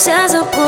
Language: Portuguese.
Seja o